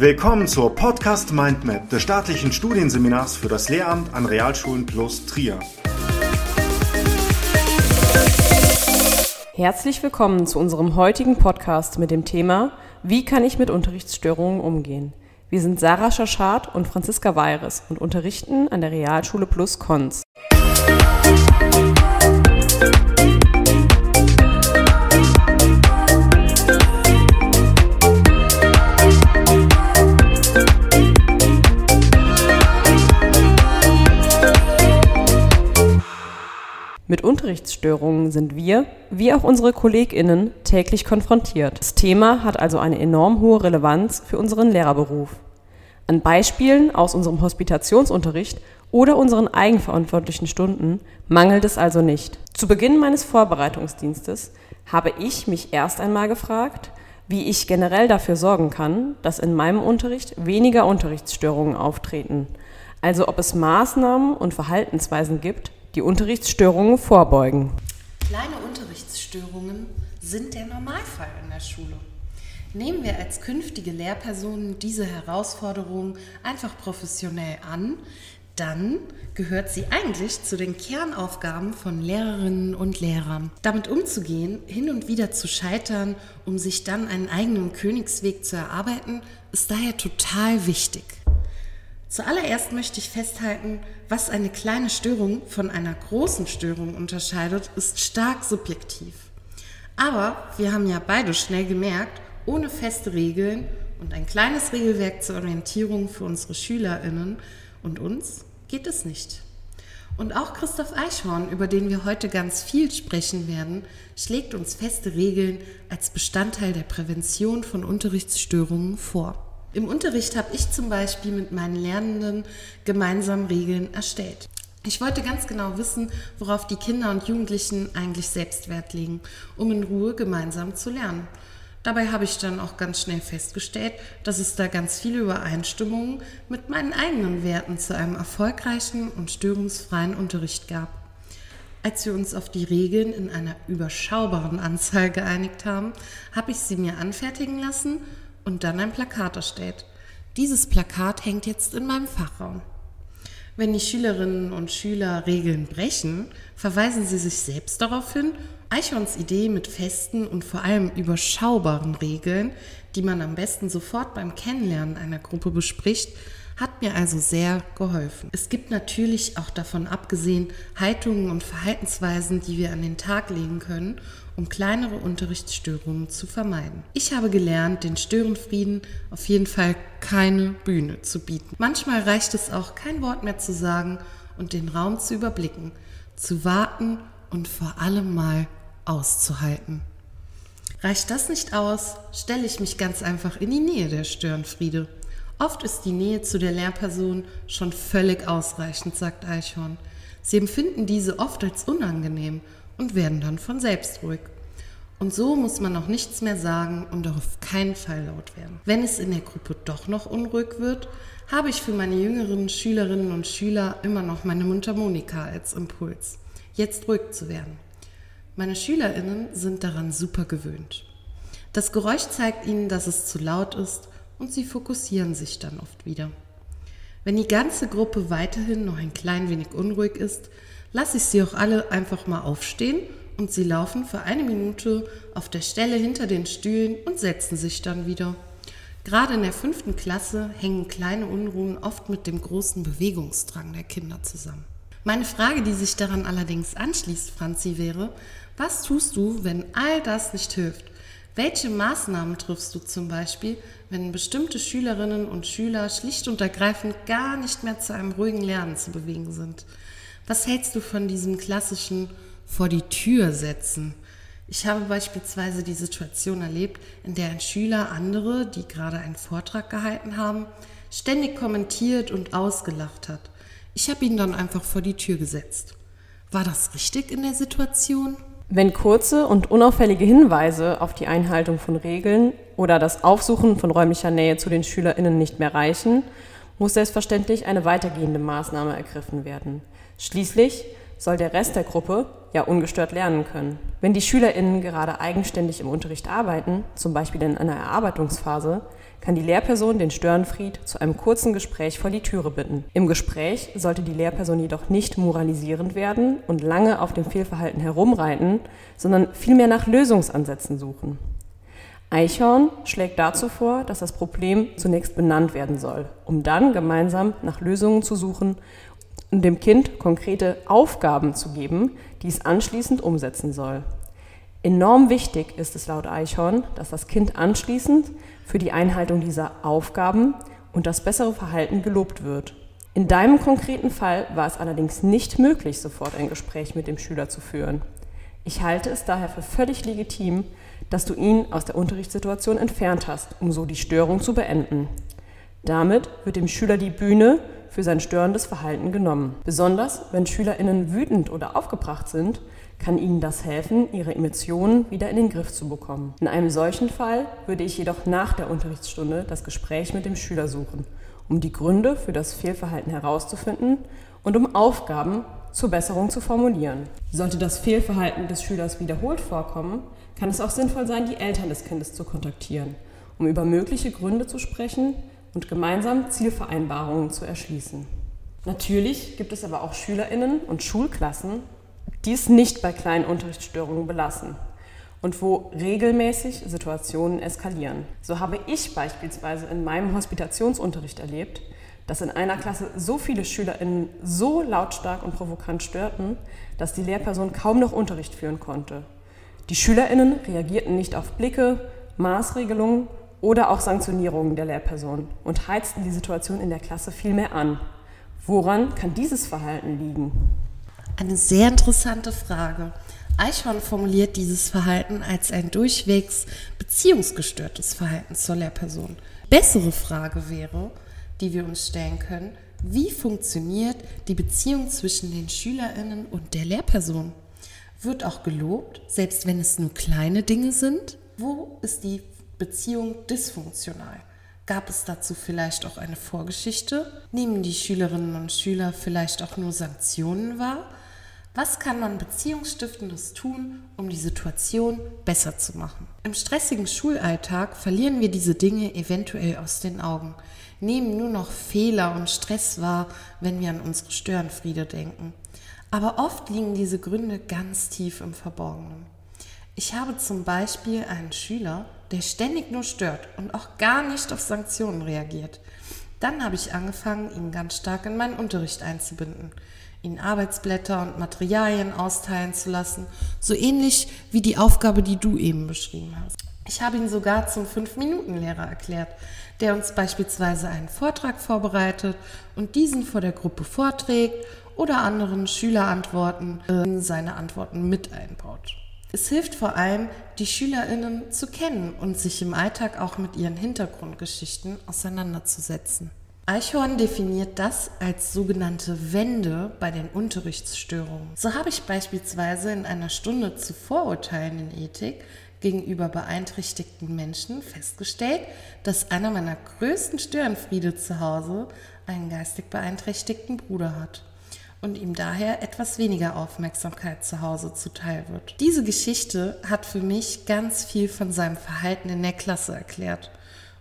Willkommen zur Podcast Mindmap des staatlichen Studienseminars für das Lehramt an Realschulen plus Trier. Herzlich willkommen zu unserem heutigen Podcast mit dem Thema Wie kann ich mit Unterrichtsstörungen umgehen? Wir sind Sarah Schaschat und Franziska Weires und unterrichten an der Realschule Plus Konz. Mit Unterrichtsstörungen sind wir, wie auch unsere KollegInnen, täglich konfrontiert. Das Thema hat also eine enorm hohe Relevanz für unseren Lehrerberuf. An Beispielen aus unserem Hospitationsunterricht oder unseren eigenverantwortlichen Stunden mangelt es also nicht. Zu Beginn meines Vorbereitungsdienstes habe ich mich erst einmal gefragt, wie ich generell dafür sorgen kann, dass in meinem Unterricht weniger Unterrichtsstörungen auftreten. Also ob es Maßnahmen und Verhaltensweisen gibt, die Unterrichtsstörungen vorbeugen. Kleine Unterrichtsstörungen sind der Normalfall in der Schule. Nehmen wir als künftige Lehrpersonen diese Herausforderung einfach professionell an, dann gehört sie eigentlich zu den Kernaufgaben von Lehrerinnen und Lehrern. Damit umzugehen, hin und wieder zu scheitern, um sich dann einen eigenen Königsweg zu erarbeiten, ist daher total wichtig. Zuallererst möchte ich festhalten, was eine kleine Störung von einer großen Störung unterscheidet, ist stark subjektiv. Aber wir haben ja beide schnell gemerkt, ohne feste Regeln und ein kleines Regelwerk zur Orientierung für unsere Schülerinnen und uns geht es nicht. Und auch Christoph Eichhorn, über den wir heute ganz viel sprechen werden, schlägt uns feste Regeln als Bestandteil der Prävention von Unterrichtsstörungen vor. Im Unterricht habe ich zum Beispiel mit meinen Lernenden gemeinsam Regeln erstellt. Ich wollte ganz genau wissen, worauf die Kinder und Jugendlichen eigentlich selbst Wert legen, um in Ruhe gemeinsam zu lernen. Dabei habe ich dann auch ganz schnell festgestellt, dass es da ganz viele Übereinstimmungen mit meinen eigenen Werten zu einem erfolgreichen und störungsfreien Unterricht gab. Als wir uns auf die Regeln in einer überschaubaren Anzahl geeinigt haben, habe ich sie mir anfertigen lassen und dann ein Plakat erstellt. Dieses Plakat hängt jetzt in meinem Fachraum. Wenn die Schülerinnen und Schüler Regeln brechen, verweisen sie sich selbst darauf hin. Eichhorns Idee mit festen und vor allem überschaubaren Regeln, die man am besten sofort beim Kennenlernen einer Gruppe bespricht, hat mir also sehr geholfen. Es gibt natürlich auch davon abgesehen Haltungen und Verhaltensweisen, die wir an den Tag legen können, um kleinere Unterrichtsstörungen zu vermeiden. Ich habe gelernt, den Störenfrieden auf jeden Fall keine Bühne zu bieten. Manchmal reicht es auch, kein Wort mehr zu sagen und den Raum zu überblicken, zu warten und vor allem mal auszuhalten. Reicht das nicht aus, stelle ich mich ganz einfach in die Nähe der Störenfriede. Oft ist die Nähe zu der Lehrperson schon völlig ausreichend, sagt Eichhorn. Sie empfinden diese oft als unangenehm und werden dann von selbst ruhig. Und so muss man auch nichts mehr sagen und auch auf keinen Fall laut werden. Wenn es in der Gruppe doch noch unruhig wird, habe ich für meine jüngeren Schülerinnen und Schüler immer noch meine Mundharmonika als Impuls, jetzt ruhig zu werden. Meine Schülerinnen sind daran super gewöhnt. Das Geräusch zeigt ihnen, dass es zu laut ist und sie fokussieren sich dann oft wieder. Wenn die ganze Gruppe weiterhin noch ein klein wenig unruhig ist, lasse ich sie auch alle einfach mal aufstehen und sie laufen für eine Minute auf der Stelle hinter den Stühlen und setzen sich dann wieder. Gerade in der fünften Klasse hängen kleine Unruhen oft mit dem großen Bewegungsdrang der Kinder zusammen. Meine Frage, die sich daran allerdings anschließt, Franzi, wäre, was tust du, wenn all das nicht hilft? Welche Maßnahmen triffst du zum Beispiel, wenn bestimmte Schülerinnen und Schüler schlicht und ergreifend gar nicht mehr zu einem ruhigen Lernen zu bewegen sind? Was hältst du von diesem klassischen vor die Tür setzen? Ich habe beispielsweise die Situation erlebt, in der ein Schüler andere, die gerade einen Vortrag gehalten haben, ständig kommentiert und ausgelacht hat. Ich habe ihn dann einfach vor die Tür gesetzt. War das richtig in der Situation? Wenn kurze und unauffällige Hinweise auf die Einhaltung von Regeln oder das Aufsuchen von räumlicher Nähe zu den SchülerInnen nicht mehr reichen, muss selbstverständlich eine weitergehende Maßnahme ergriffen werden. Schließlich soll der Rest der Gruppe ja ungestört lernen können. Wenn die SchülerInnen gerade eigenständig im Unterricht arbeiten, zum Beispiel in einer Erarbeitungsphase, kann die Lehrperson den Störenfried zu einem kurzen Gespräch vor die Türe bitten. Im Gespräch sollte die Lehrperson jedoch nicht moralisierend werden und lange auf dem Fehlverhalten herumreiten, sondern vielmehr nach Lösungsansätzen suchen. Eichhorn schlägt dazu vor, dass das Problem zunächst benannt werden soll, um dann gemeinsam nach Lösungen zu suchen dem Kind konkrete Aufgaben zu geben, die es anschließend umsetzen soll. Enorm wichtig ist es laut Eichhorn, dass das Kind anschließend für die Einhaltung dieser Aufgaben und das bessere Verhalten gelobt wird. In deinem konkreten Fall war es allerdings nicht möglich, sofort ein Gespräch mit dem Schüler zu führen. Ich halte es daher für völlig legitim, dass du ihn aus der Unterrichtssituation entfernt hast, um so die Störung zu beenden. Damit wird dem Schüler die Bühne für sein störendes Verhalten genommen. Besonders wenn SchülerInnen wütend oder aufgebracht sind, kann ihnen das helfen, ihre Emotionen wieder in den Griff zu bekommen. In einem solchen Fall würde ich jedoch nach der Unterrichtsstunde das Gespräch mit dem Schüler suchen, um die Gründe für das Fehlverhalten herauszufinden und um Aufgaben zur Besserung zu formulieren. Sollte das Fehlverhalten des Schülers wiederholt vorkommen, kann es auch sinnvoll sein, die Eltern des Kindes zu kontaktieren, um über mögliche Gründe zu sprechen und gemeinsam Zielvereinbarungen zu erschließen. Natürlich gibt es aber auch Schülerinnen und Schulklassen, die es nicht bei kleinen Unterrichtsstörungen belassen und wo regelmäßig Situationen eskalieren. So habe ich beispielsweise in meinem Hospitationsunterricht erlebt, dass in einer Klasse so viele SchülerInnen so lautstark und provokant störten, dass die Lehrperson kaum noch Unterricht führen konnte. Die SchülerInnen reagierten nicht auf Blicke, Maßregelungen oder auch Sanktionierungen der Lehrperson und heizten die Situation in der Klasse viel mehr an. Woran kann dieses Verhalten liegen? Eine sehr interessante Frage. Eichhorn formuliert dieses Verhalten als ein durchwegs beziehungsgestörtes Verhalten zur Lehrperson. Bessere Frage wäre, die wir uns stellen können, wie funktioniert die Beziehung zwischen den Schülerinnen und der Lehrperson? Wird auch gelobt, selbst wenn es nur kleine Dinge sind? Wo ist die Beziehung dysfunktional? Gab es dazu vielleicht auch eine Vorgeschichte? Nehmen die Schülerinnen und Schüler vielleicht auch nur Sanktionen wahr? Was kann man Beziehungsstiftendes tun, um die Situation besser zu machen? Im stressigen Schulalltag verlieren wir diese Dinge eventuell aus den Augen, nehmen nur noch Fehler und Stress wahr, wenn wir an unsere Störenfriede denken. Aber oft liegen diese Gründe ganz tief im Verborgenen. Ich habe zum Beispiel einen Schüler, der ständig nur stört und auch gar nicht auf Sanktionen reagiert. Dann habe ich angefangen, ihn ganz stark in meinen Unterricht einzubinden, ihn Arbeitsblätter und Materialien austeilen zu lassen, so ähnlich wie die Aufgabe, die du eben beschrieben hast. Ich habe ihn sogar zum Fünf-Minuten-Lehrer erklärt, der uns beispielsweise einen Vortrag vorbereitet und diesen vor der Gruppe vorträgt oder anderen Schülerantworten in seine Antworten mit einbaut. Es hilft vor allem, die Schülerinnen zu kennen und sich im Alltag auch mit ihren Hintergrundgeschichten auseinanderzusetzen. Eichhorn definiert das als sogenannte Wende bei den Unterrichtsstörungen. So habe ich beispielsweise in einer Stunde zu Vorurteilen in Ethik gegenüber beeinträchtigten Menschen festgestellt, dass einer meiner größten Störenfriede zu Hause einen geistig beeinträchtigten Bruder hat und ihm daher etwas weniger Aufmerksamkeit zu Hause zuteil wird. Diese Geschichte hat für mich ganz viel von seinem Verhalten in der Klasse erklärt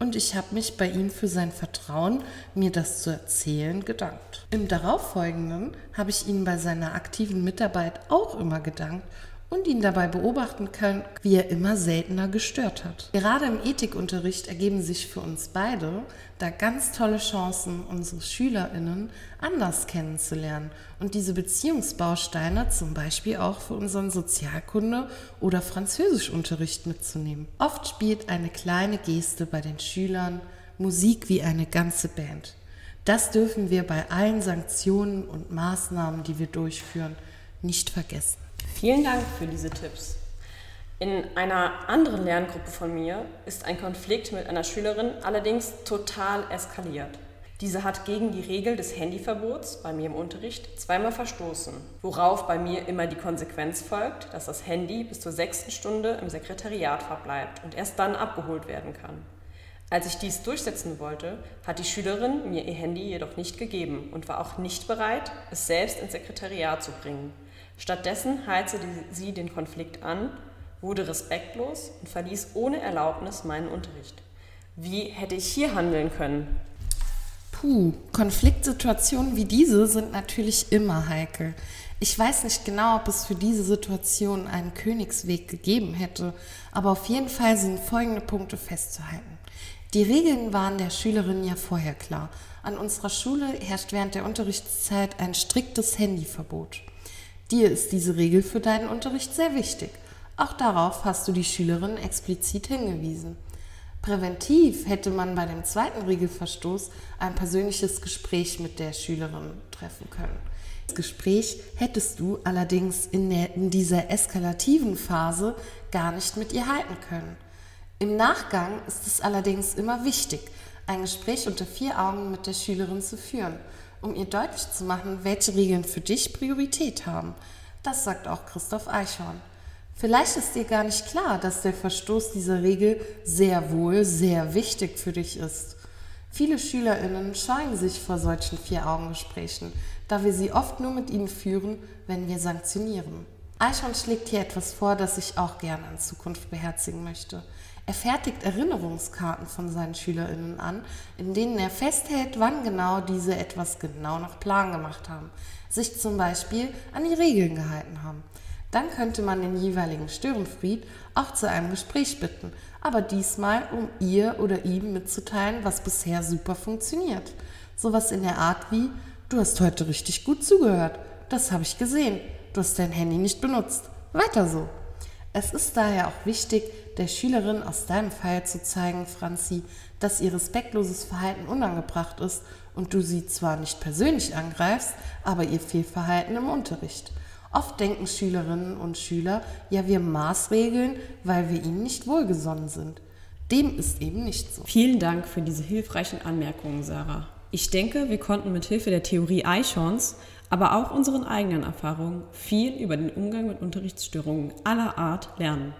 und ich habe mich bei ihm für sein Vertrauen, mir das zu erzählen, gedankt. Im darauffolgenden habe ich ihn bei seiner aktiven Mitarbeit auch immer gedankt und ihn dabei beobachten können, wie er immer seltener gestört hat. Gerade im Ethikunterricht ergeben sich für uns beide da ganz tolle Chancen, unsere SchülerInnen anders kennenzulernen und diese Beziehungsbausteine zum Beispiel auch für unseren Sozialkunde- oder Französischunterricht mitzunehmen. Oft spielt eine kleine Geste bei den Schülern Musik wie eine ganze Band. Das dürfen wir bei allen Sanktionen und Maßnahmen, die wir durchführen, nicht vergessen. Vielen Dank für diese Tipps. In einer anderen Lerngruppe von mir ist ein Konflikt mit einer Schülerin allerdings total eskaliert. Diese hat gegen die Regel des Handyverbots bei mir im Unterricht zweimal verstoßen, worauf bei mir immer die Konsequenz folgt, dass das Handy bis zur sechsten Stunde im Sekretariat verbleibt und erst dann abgeholt werden kann. Als ich dies durchsetzen wollte, hat die Schülerin mir ihr Handy jedoch nicht gegeben und war auch nicht bereit, es selbst ins Sekretariat zu bringen. Stattdessen heizte sie den Konflikt an, wurde respektlos und verließ ohne Erlaubnis meinen Unterricht. Wie hätte ich hier handeln können? Puh, Konfliktsituationen wie diese sind natürlich immer heikel. Ich weiß nicht genau, ob es für diese Situation einen Königsweg gegeben hätte, aber auf jeden Fall sind folgende Punkte festzuhalten. Die Regeln waren der Schülerin ja vorher klar. An unserer Schule herrscht während der Unterrichtszeit ein striktes Handyverbot. Dir ist diese Regel für deinen Unterricht sehr wichtig. Auch darauf hast du die Schülerin explizit hingewiesen. Präventiv hätte man bei dem zweiten Regelverstoß ein persönliches Gespräch mit der Schülerin treffen können. Das Gespräch hättest du allerdings in, der, in dieser eskalativen Phase gar nicht mit ihr halten können. Im Nachgang ist es allerdings immer wichtig, ein Gespräch unter vier Augen mit der Schülerin zu führen, um ihr deutlich zu machen, welche Regeln für dich Priorität haben. Das sagt auch Christoph Eichhorn. Vielleicht ist dir gar nicht klar, dass der Verstoß dieser Regel sehr wohl sehr wichtig für dich ist. Viele SchülerInnen scheuen sich vor solchen Vier-Augen-Gesprächen, da wir sie oft nur mit ihnen führen, wenn wir sanktionieren. Eichhorn schlägt hier etwas vor, das ich auch gerne in Zukunft beherzigen möchte. Er fertigt Erinnerungskarten von seinen SchülerInnen an, in denen er festhält, wann genau diese etwas genau nach Plan gemacht haben, sich zum Beispiel an die Regeln gehalten haben. Dann könnte man den jeweiligen Störenfried auch zu einem Gespräch bitten, aber diesmal, um ihr oder ihm mitzuteilen, was bisher super funktioniert. Sowas in der Art wie, du hast heute richtig gut zugehört, das habe ich gesehen, du hast dein Handy nicht benutzt. Weiter so. Es ist daher auch wichtig, der Schülerin aus deinem Fall zu zeigen, Franzi, dass ihr respektloses Verhalten unangebracht ist und du sie zwar nicht persönlich angreifst, aber ihr Fehlverhalten im Unterricht. Oft denken Schülerinnen und Schüler, ja, wir maßregeln, weil wir ihnen nicht wohlgesonnen sind. Dem ist eben nicht so. Vielen Dank für diese hilfreichen Anmerkungen, Sarah. Ich denke, wir konnten mit Hilfe der Theorie Eichhorns, aber auch unseren eigenen Erfahrungen viel über den Umgang mit Unterrichtsstörungen aller Art lernen.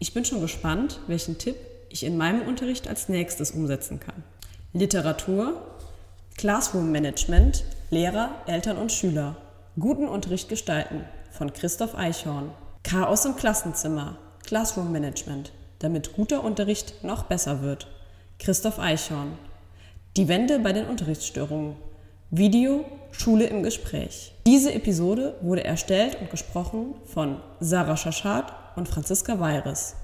Ich bin schon gespannt, welchen Tipp ich in meinem Unterricht als nächstes umsetzen kann. Literatur, Classroom Management, Lehrer, Eltern und Schüler Guten Unterricht gestalten von Christoph Eichhorn. Chaos im Klassenzimmer. Classroom Management. Damit guter Unterricht noch besser wird. Christoph Eichhorn. Die Wende bei den Unterrichtsstörungen. Video Schule im Gespräch. Diese Episode wurde erstellt und gesprochen von Sarah Schaschat und Franziska Weiris.